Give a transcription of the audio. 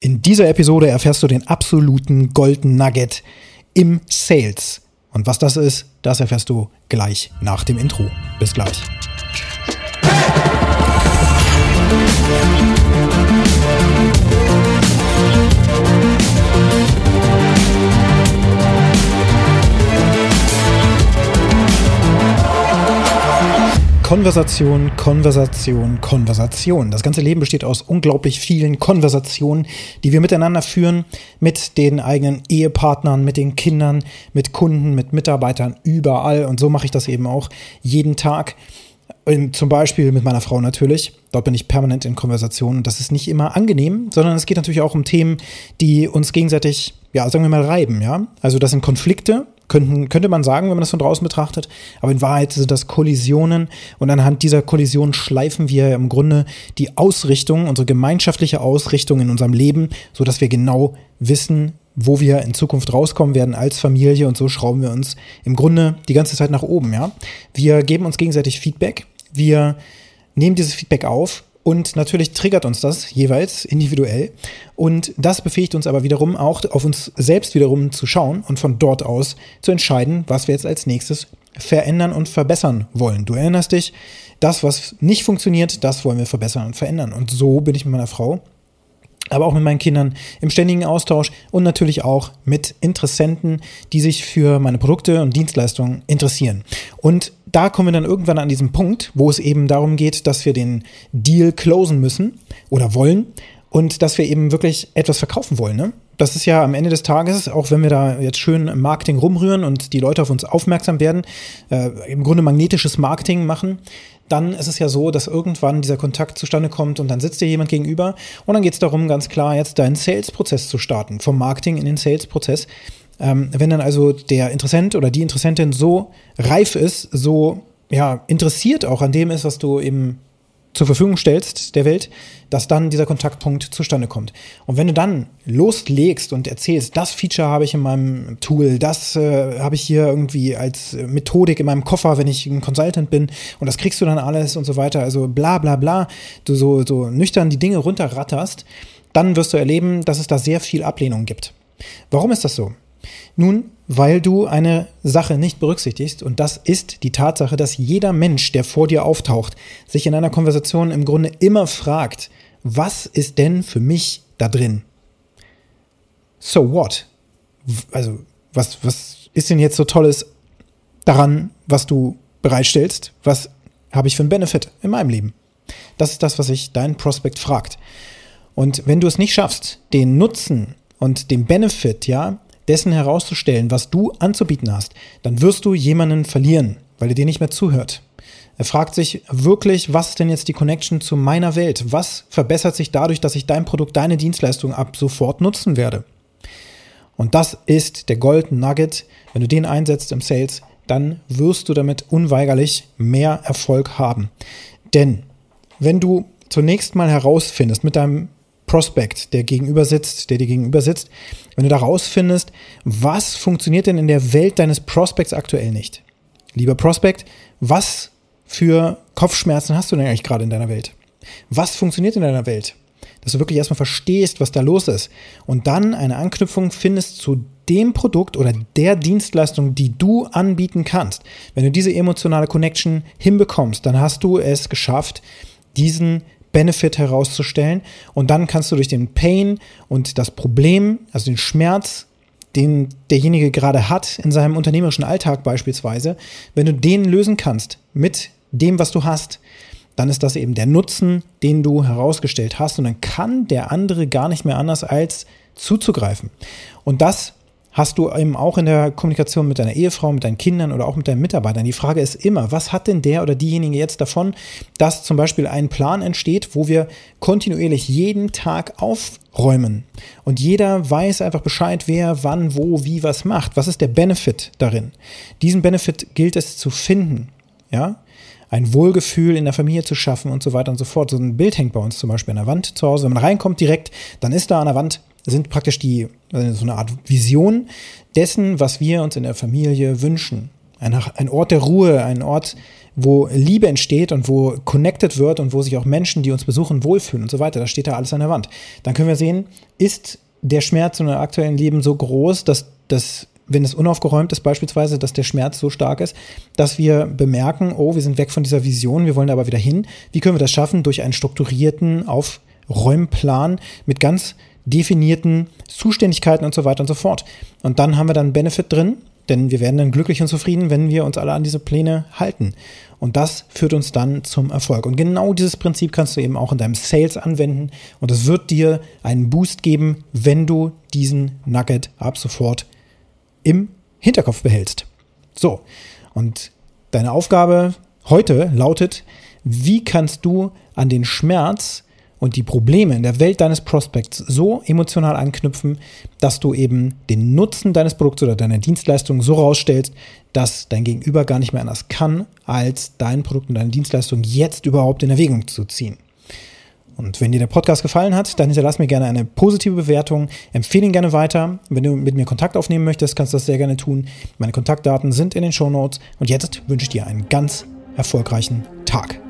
In dieser Episode erfährst du den absoluten Golden Nugget im Sales. Und was das ist, das erfährst du gleich nach dem Intro. Bis gleich. Konversation, Konversation, Konversation. Das ganze Leben besteht aus unglaublich vielen Konversationen, die wir miteinander führen, mit den eigenen Ehepartnern, mit den Kindern, mit Kunden, mit Mitarbeitern, überall. Und so mache ich das eben auch jeden Tag. Zum Beispiel mit meiner Frau natürlich. Dort bin ich permanent in Konversation. Und das ist nicht immer angenehm, sondern es geht natürlich auch um Themen, die uns gegenseitig, ja, sagen wir mal, reiben, ja. Also das sind Konflikte, könnten, könnte man sagen, wenn man das von draußen betrachtet. Aber in Wahrheit sind das Kollisionen und anhand dieser Kollisionen schleifen wir im Grunde die Ausrichtung, unsere gemeinschaftliche Ausrichtung in unserem Leben, so dass wir genau wissen, wo wir in Zukunft rauskommen werden als Familie und so schrauben wir uns im Grunde die ganze Zeit nach oben, ja. Wir geben uns gegenseitig Feedback. Wir nehmen dieses Feedback auf und natürlich triggert uns das jeweils individuell. Und das befähigt uns aber wiederum auch auf uns selbst wiederum zu schauen und von dort aus zu entscheiden, was wir jetzt als nächstes verändern und verbessern wollen. Du erinnerst dich, das, was nicht funktioniert, das wollen wir verbessern und verändern. Und so bin ich mit meiner Frau aber auch mit meinen Kindern im ständigen Austausch und natürlich auch mit Interessenten, die sich für meine Produkte und Dienstleistungen interessieren. Und da kommen wir dann irgendwann an diesen Punkt, wo es eben darum geht, dass wir den Deal closen müssen oder wollen und dass wir eben wirklich etwas verkaufen wollen. Ne? Das ist ja am Ende des Tages, auch wenn wir da jetzt schön im Marketing rumrühren und die Leute auf uns aufmerksam werden, äh, im Grunde magnetisches Marketing machen, dann ist es ja so, dass irgendwann dieser Kontakt zustande kommt und dann sitzt dir jemand gegenüber und dann geht es darum, ganz klar jetzt deinen Sales-Prozess zu starten, vom Marketing in den Sales-Prozess. Ähm, wenn dann also der Interessent oder die Interessentin so reif ist, so ja, interessiert auch an dem ist, was du eben zur Verfügung stellst der Welt, dass dann dieser Kontaktpunkt zustande kommt. Und wenn du dann loslegst und erzählst, das Feature habe ich in meinem Tool, das äh, habe ich hier irgendwie als Methodik in meinem Koffer, wenn ich ein Consultant bin und das kriegst du dann alles und so weiter, also bla bla bla, du so, so nüchtern die Dinge runterratterst, dann wirst du erleben, dass es da sehr viel Ablehnung gibt. Warum ist das so? Nun, weil du eine Sache nicht berücksichtigst und das ist die Tatsache, dass jeder Mensch, der vor dir auftaucht, sich in einer Konversation im Grunde immer fragt, was ist denn für mich da drin? So what? Also, was, was ist denn jetzt so Tolles daran, was du bereitstellst? Was habe ich für einen Benefit in meinem Leben? Das ist das, was sich dein Prospekt fragt. Und wenn du es nicht schaffst, den Nutzen und den Benefit, ja, dessen herauszustellen, was du anzubieten hast, dann wirst du jemanden verlieren, weil er dir nicht mehr zuhört. Er fragt sich wirklich, was ist denn jetzt die Connection zu meiner Welt? Was verbessert sich dadurch, dass ich dein Produkt, deine Dienstleistung ab sofort nutzen werde? Und das ist der Golden Nugget. Wenn du den einsetzt im Sales, dann wirst du damit unweigerlich mehr Erfolg haben. Denn wenn du zunächst mal herausfindest mit deinem Prospect, der gegenüber sitzt, der dir gegenüber sitzt, wenn du da rausfindest, was funktioniert denn in der Welt deines Prospects aktuell nicht? Lieber Prospect, was für Kopfschmerzen hast du denn eigentlich gerade in deiner Welt? Was funktioniert in deiner Welt? Dass du wirklich erstmal verstehst, was da los ist und dann eine Anknüpfung findest zu dem Produkt oder der Dienstleistung, die du anbieten kannst. Wenn du diese emotionale Connection hinbekommst, dann hast du es geschafft, diesen Benefit herauszustellen. Und dann kannst du durch den Pain und das Problem, also den Schmerz, den derjenige gerade hat in seinem unternehmerischen Alltag beispielsweise, wenn du den lösen kannst mit dem, was du hast, dann ist das eben der Nutzen, den du herausgestellt hast. Und dann kann der andere gar nicht mehr anders als zuzugreifen. Und das hast du eben auch in der Kommunikation mit deiner Ehefrau, mit deinen Kindern oder auch mit deinen Mitarbeitern. Die Frage ist immer, was hat denn der oder diejenige jetzt davon, dass zum Beispiel ein Plan entsteht, wo wir kontinuierlich jeden Tag aufräumen und jeder weiß einfach Bescheid, wer wann, wo, wie was macht. Was ist der Benefit darin? Diesen Benefit gilt es zu finden, ja? ein Wohlgefühl in der Familie zu schaffen und so weiter und so fort. So ein Bild hängt bei uns zum Beispiel an der Wand zu Hause. Wenn man reinkommt direkt, dann ist da an der Wand sind praktisch die, also so eine Art Vision dessen, was wir uns in der Familie wünschen. Ein, ein Ort der Ruhe, ein Ort, wo Liebe entsteht und wo connected wird und wo sich auch Menschen, die uns besuchen, wohlfühlen und so weiter. Das steht da alles an der Wand. Dann können wir sehen, ist der Schmerz in unserem aktuellen Leben so groß, dass das wenn es unaufgeräumt ist, beispielsweise, dass der Schmerz so stark ist, dass wir bemerken, oh, wir sind weg von dieser Vision, wir wollen da aber wieder hin. Wie können wir das schaffen? Durch einen strukturierten Aufräumplan mit ganz definierten Zuständigkeiten und so weiter und so fort. Und dann haben wir dann Benefit drin, denn wir werden dann glücklich und zufrieden, wenn wir uns alle an diese Pläne halten. Und das führt uns dann zum Erfolg. Und genau dieses Prinzip kannst du eben auch in deinem Sales anwenden. Und es wird dir einen Boost geben, wenn du diesen Nugget ab sofort im Hinterkopf behältst. So, und deine Aufgabe heute lautet, wie kannst du an den Schmerz und die Probleme in der Welt deines Prospects so emotional anknüpfen, dass du eben den Nutzen deines Produkts oder deiner Dienstleistung so rausstellst, dass dein Gegenüber gar nicht mehr anders kann, als dein Produkt und deine Dienstleistung jetzt überhaupt in Erwägung zu ziehen. Und wenn dir der Podcast gefallen hat, dann hinterlass mir gerne eine positive Bewertung, empfehle ihn gerne weiter. Wenn du mit mir Kontakt aufnehmen möchtest, kannst du das sehr gerne tun. Meine Kontaktdaten sind in den Show Notes. Und jetzt wünsche ich dir einen ganz erfolgreichen Tag.